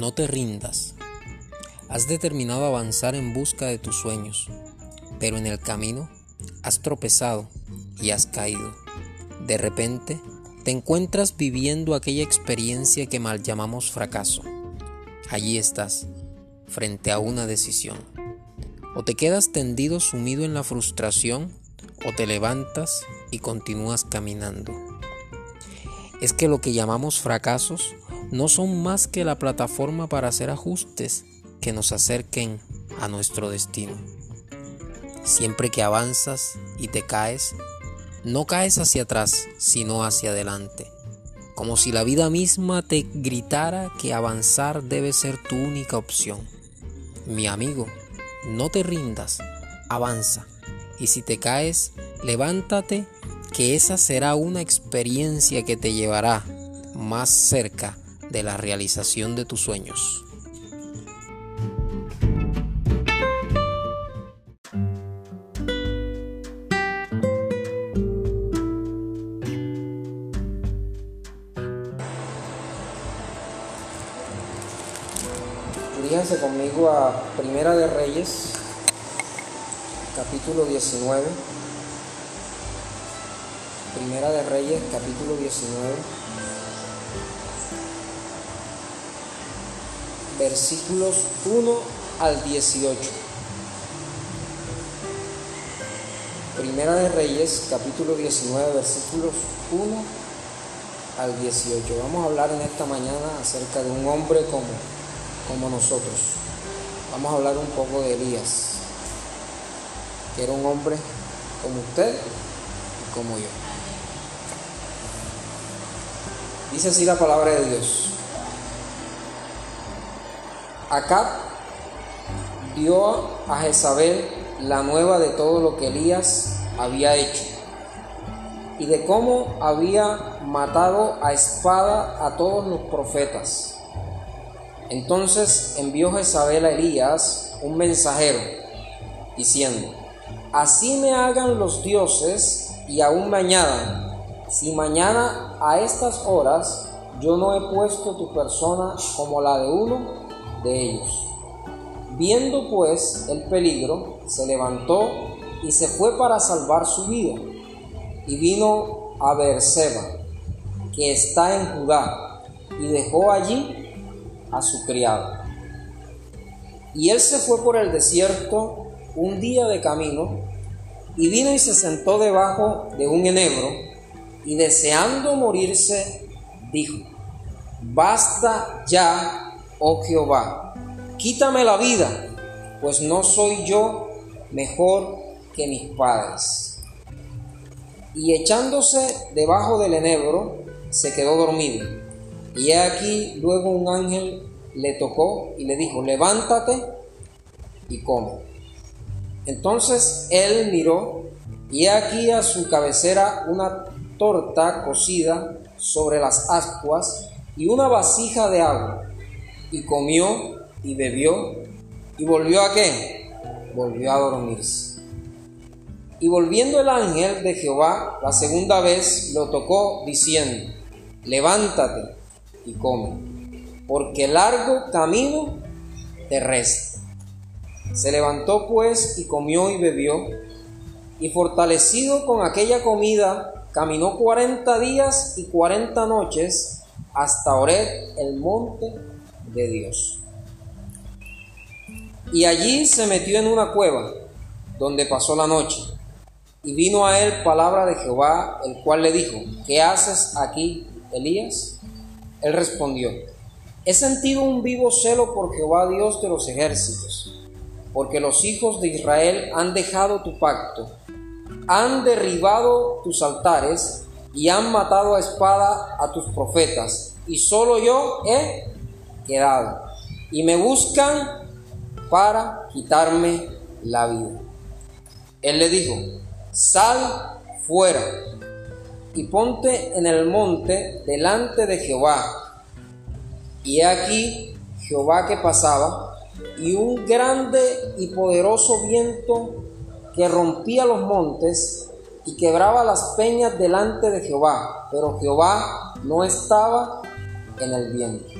no te rindas. Has determinado avanzar en busca de tus sueños, pero en el camino has tropezado y has caído. De repente te encuentras viviendo aquella experiencia que mal llamamos fracaso. Allí estás, frente a una decisión. O te quedas tendido sumido en la frustración o te levantas y continúas caminando. Es que lo que llamamos fracasos no son más que la plataforma para hacer ajustes que nos acerquen a nuestro destino. Siempre que avanzas y te caes, no caes hacia atrás, sino hacia adelante, como si la vida misma te gritara que avanzar debe ser tu única opción. Mi amigo, no te rindas, avanza, y si te caes, levántate, que esa será una experiencia que te llevará más cerca de la realización de tus sueños. Fíjense conmigo a Primera de Reyes, capítulo 19. Primera de Reyes, capítulo 19. Versículos 1 al 18. Primera de Reyes, capítulo 19, versículos 1 al 18. Vamos a hablar en esta mañana acerca de un hombre como, como nosotros. Vamos a hablar un poco de Elías, que era un hombre como usted y como yo. Dice así la palabra de Dios. Acab dio a Jezabel la nueva de todo lo que Elías había hecho y de cómo había matado a espada a todos los profetas. Entonces envió Jezabel a Elías un mensajero diciendo, así me hagan los dioses y aún me añadan si mañana a estas horas yo no he puesto tu persona como la de uno de ellos. Viendo pues el peligro, se levantó y se fue para salvar su vida. Y vino a Beerseba, que está en Judá, y dejó allí a su criado. Y él se fue por el desierto un día de camino, y vino y se sentó debajo de un enebro, y deseando morirse, dijo, basta ya, oh Jehová, quítame la vida, pues no soy yo mejor que mis padres. Y echándose debajo del enebro, se quedó dormido. Y aquí luego un ángel le tocó y le dijo, levántate y come. Entonces él miró y aquí a su cabecera una torta cocida sobre las ascuas y una vasija de agua, y comió y bebió, y volvió a qué? Volvió a dormirse. Y volviendo el ángel de Jehová la segunda vez lo tocó diciendo, levántate y come, porque largo camino te resta. Se levantó pues y comió y bebió, y fortalecido con aquella comida, Caminó cuarenta días y cuarenta noches hasta Ored, el monte de Dios. Y allí se metió en una cueva, donde pasó la noche. Y vino a él palabra de Jehová, el cual le dijo, ¿qué haces aquí, Elías? Él respondió, he sentido un vivo celo por Jehová Dios de los ejércitos, porque los hijos de Israel han dejado tu pacto han derribado tus altares y han matado a espada a tus profetas, y solo yo he Y me buscan para quitarme la vida. Él le dijo, sal fuera y ponte en el monte delante de Jehová. Y aquí Jehová que pasaba, y un grande y poderoso viento que rompía los montes y quebraba las peñas delante de Jehová, pero Jehová no estaba en el viento.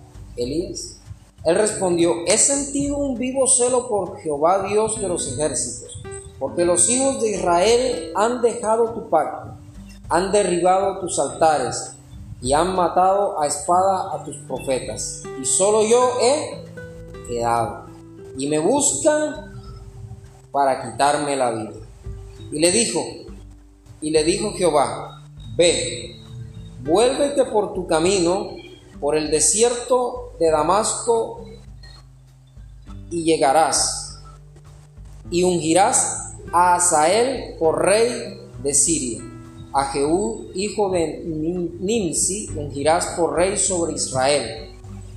Elías? Él respondió, he sentido un vivo celo por Jehová Dios de los ejércitos, porque los hijos de Israel han dejado tu pacto, han derribado tus altares y han matado a espada a tus profetas, y solo yo he quedado. Y me buscan para quitarme la vida. Y le dijo, y le dijo Jehová, ve, vuélvete por tu camino, por el desierto de Damasco, y llegarás, y ungirás a Asael por rey de Siria. A Jehú, hijo de Nimsi, ungirás por rey sobre Israel.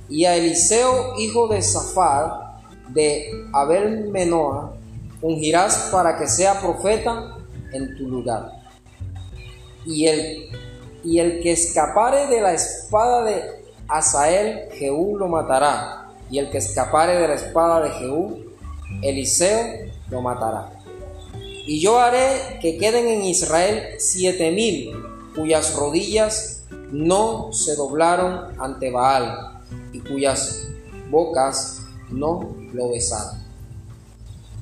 Y a Eliseo, hijo de Safar, de Abel Menoa, ungirás para que sea profeta en tu lugar. Y el, y el que escapare de la espada de Asael, Jehú lo matará. Y el que escapare de la espada de Jehú, Eliseo lo matará. Y yo haré que queden en Israel siete mil cuyas rodillas no se doblaron ante Baal y cuyas bocas no lo besaron.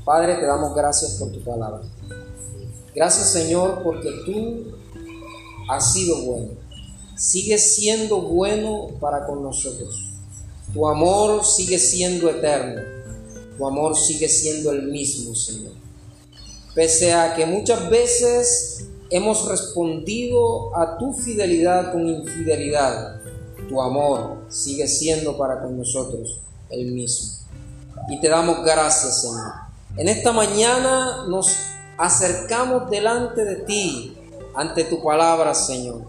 Padre, te damos gracias por tu palabra. Gracias Señor porque tú has sido bueno. Sigues siendo bueno para con nosotros. Tu amor sigue siendo eterno. Tu amor sigue siendo el mismo, Señor. Pese a que muchas veces hemos respondido a tu fidelidad con infidelidad, tu amor sigue siendo para con nosotros el mismo. Y te damos gracias, Señor. En esta mañana nos acercamos delante de ti, ante tu palabra, Señor,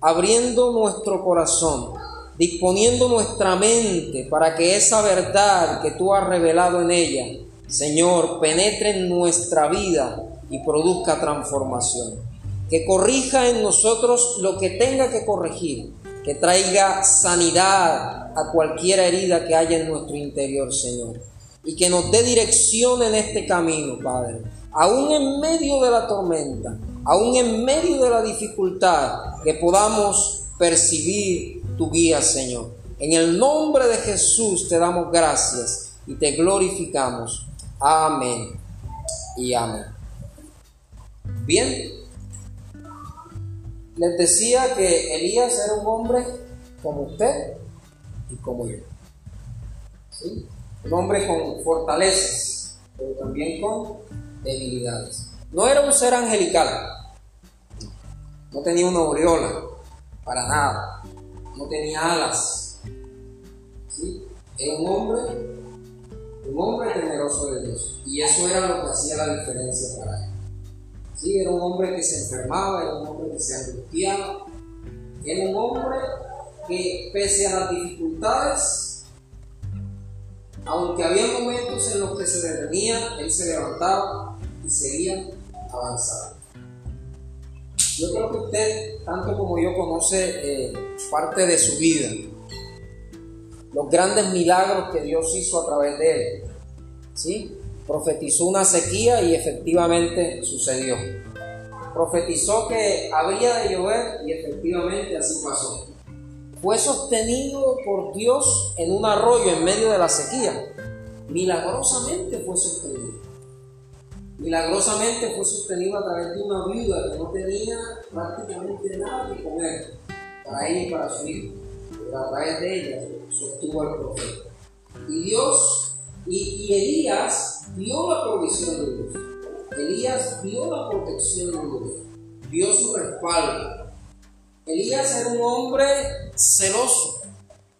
abriendo nuestro corazón, disponiendo nuestra mente para que esa verdad que tú has revelado en ella, Señor, penetre en nuestra vida y produzca transformación. Que corrija en nosotros lo que tenga que corregir, que traiga sanidad a cualquier herida que haya en nuestro interior, Señor y que nos dé dirección en este camino, Padre. Aún en medio de la tormenta, aún en medio de la dificultad, que podamos percibir tu guía, Señor. En el nombre de Jesús te damos gracias y te glorificamos. Amén y amén. Bien, les decía que Elías era un hombre como usted y como yo. ¿Sí? un hombre con fortalezas, pero también con debilidades. No era un ser angelical, no tenía una aureola, para nada, no tenía alas. ¿sí? Era un hombre, un hombre temeroso de Dios, y eso era lo que hacía la diferencia para él. ¿Sí? Era un hombre que se enfermaba, era un hombre que se angustiaba, era un hombre que pese a las dificultades aunque había momentos en los que se detenía, él se levantaba y seguía avanzando. Yo creo que usted, tanto como yo, conoce eh, parte de su vida, los grandes milagros que Dios hizo a través de él. ¿sí? Profetizó una sequía y efectivamente sucedió. Profetizó que habría de llover y efectivamente así pasó fue sostenido por Dios en un arroyo en medio de la sequía. Milagrosamente fue sostenido. Milagrosamente fue sostenido a través de una viuda que no tenía prácticamente nada que comer para él y para su hijo. Pero a través de ella sostuvo al profeta. Y Dios, y, y Elías vio la provisión de Dios. Elías vio la protección de Dios. Vio su respaldo Elías era un hombre celoso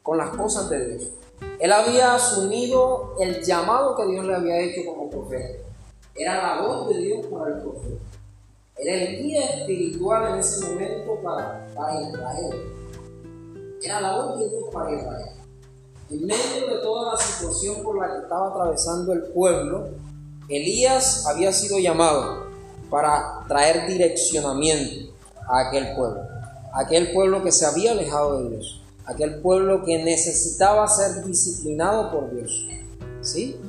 con las cosas de Dios. Él había asumido el llamado que Dios le había hecho como profeta. Era la voz de Dios para el profeta. Era el guía espiritual en ese momento para, para Israel. Era la voz de Dios para Israel. En medio de toda la situación por la que estaba atravesando el pueblo, Elías había sido llamado para traer direccionamiento a aquel pueblo, aquel pueblo que se había alejado de Dios, aquel pueblo que necesitaba ser disciplinado por Dios. ¿Sí?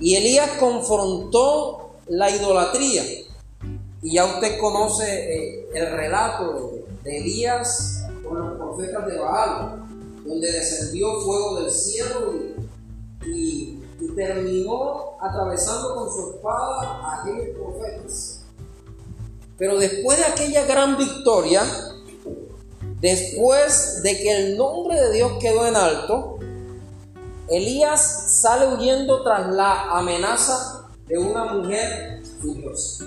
Y Elías confrontó la idolatría. Y ya usted conoce eh, el relato de, Elías con los profetas de Baal, donde descendió fuego del cielo y, terminó atravesando con su espada a aquellos profetas. Pero después de aquella gran victoria, después de que el nombre de Dios quedó en alto, Elías sale huyendo tras la amenaza de una mujer furiosa.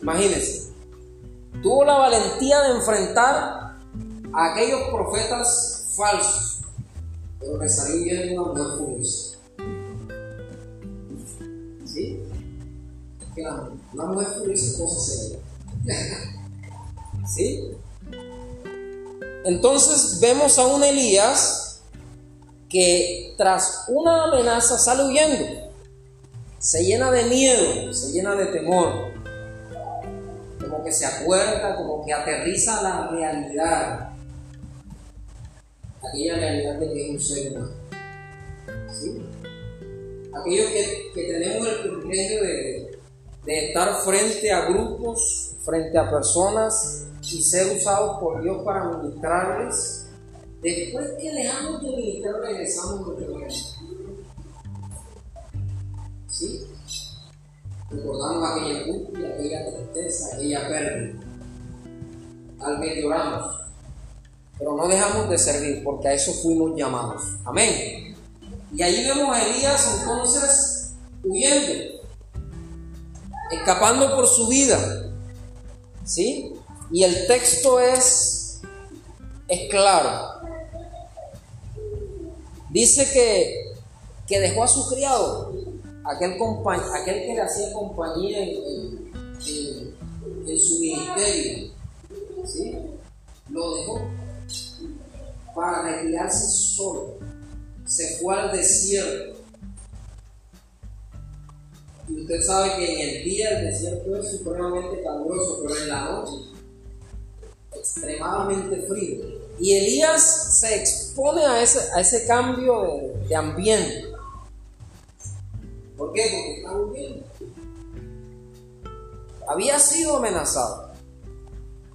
Imagínense, tuvo la valentía de enfrentar a aquellos profetas falsos, pero le salió huyendo una mujer furiosa. ¿Sí? La, una mujer furiosa es cosa seria. ¿Sí? Entonces vemos a un Elías que tras una amenaza sale huyendo, se llena de miedo, se llena de temor, como que se acuerda, como que aterriza la realidad, aquella realidad de que es un ser humano. ¿Sí? Aquellos que, tenemos el privilegio de, de estar frente a grupos, frente a personas y ser usados por Dios para ministrarles Después que dejamos de militar, regresamos a nuestra Recordamos aquella angustia, aquella tristeza, aquella pérdida. Al vez lloramos. Pero no dejamos de servir porque a eso fuimos llamados. Amén. Y ahí vemos a Elías entonces huyendo, escapando por su vida. ¿Sí? Y el texto es, es claro. Dice que, que dejó a su criado, aquel, aquel que le hacía compañía en, su ministerio, ¿sí? lo dejó para retirarse solo. Se fue al desierto. Y usted sabe que en el día el desierto es supremamente caluroso, pero en la noche extremadamente frío. Y Elías se expone a ese, a ese cambio de, ambiente. ¿Por qué? Porque está huyendo. Había sido amenazado.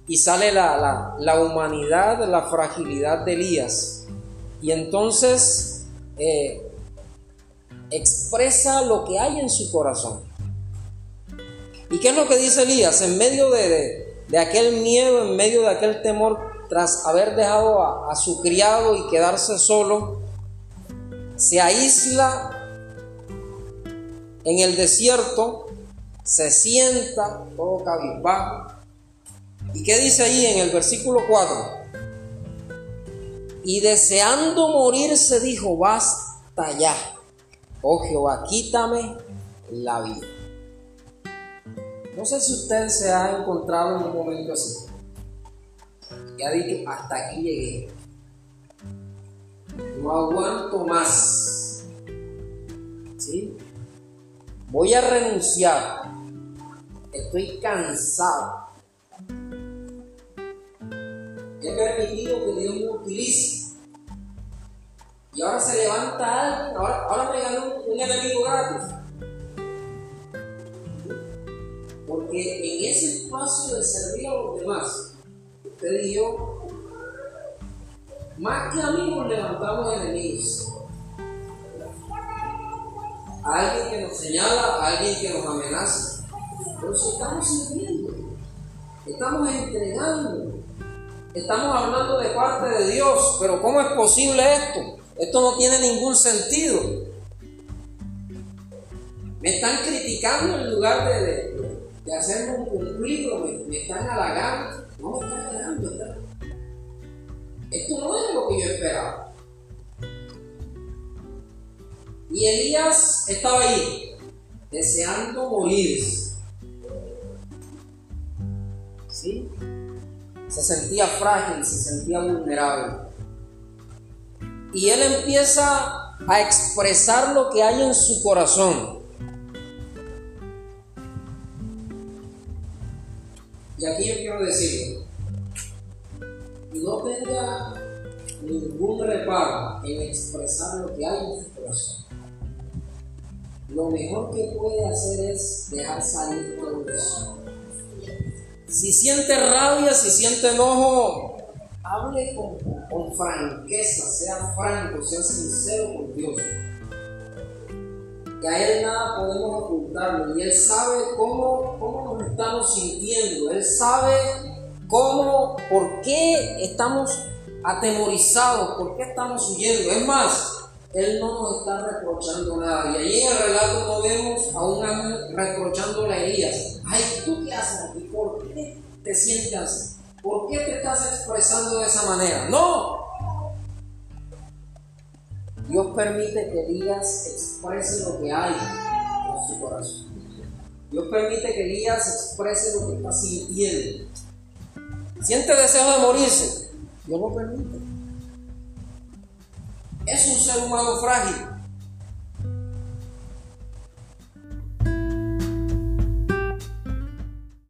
Y sale la, humanidad, la fragilidad de Elías. Y entonces eh, expresa lo que hay en su corazón. ¿Y qué es lo que dice Elías? En medio de, de aquel miedo, en medio de aquel temor, tras haber dejado a, su criado y quedarse solo, se aísla en el desierto, se sienta todo cabizbajo. ¿Y qué dice ahí en el versículo 4? Y deseando morir se dijo, basta ya, oh Jehová, quítame la vida. No sé si usted se ha encontrado en un momento así que ha dicho, hasta aquí llegué. No aguanto más. ¿Sí? Voy a renunciar. Estoy cansado. He permitido que Dios me utilice. Y ahora se levanta alguien, ahora, me ganó un, un enemigo gratis. Porque en ese espacio de servir a los demás, usted y yo, más que amigos, levantamos enemigos. A alguien que nos señala, a alguien que nos amenaza. Pero si estamos sirviendo, estamos entregando, estamos hablando de parte de Dios, pero ¿cómo es posible esto? Esto no tiene ningún sentido. Me están criticando en lugar de, de, hacerme un cumplido, me, están halagando. No me está ganando, Esto no es lo que yo esperaba. Y Elías estaba ahí, deseando morir. ¿Sí? Se sentía frágil, se sentía vulnerable. y él empieza a expresar lo que hay en su corazón. Y aquí yo quiero decir, no tenga ningún reparo en expresar lo que hay en su corazón. Lo mejor que puede hacer es dejar salir todo eso. Si siente rabia, si siente enojo, hable con, franqueza, sea franco, sea sincero con Dios que a Él nada podemos ocultarlo y Él sabe cómo, cómo nos estamos sintiendo, Él sabe cómo, por qué estamos atemorizados, por qué estamos huyendo. Es más, Él no nos está reprochando nada. Y ahí en el relato no vemos a un ángel reprochándole a Elías. Ay, ¿tú qué haces aquí? ¿Por qué te sientes así? ¿Por qué te estás expresando de esa manera? No, Dios permite que Elías exprese lo que hay en su corazón. Dios permite que Elías exprese lo que está sintiendo. Siente deseo de morirse. Dios lo permite. Es un ser humano frágil.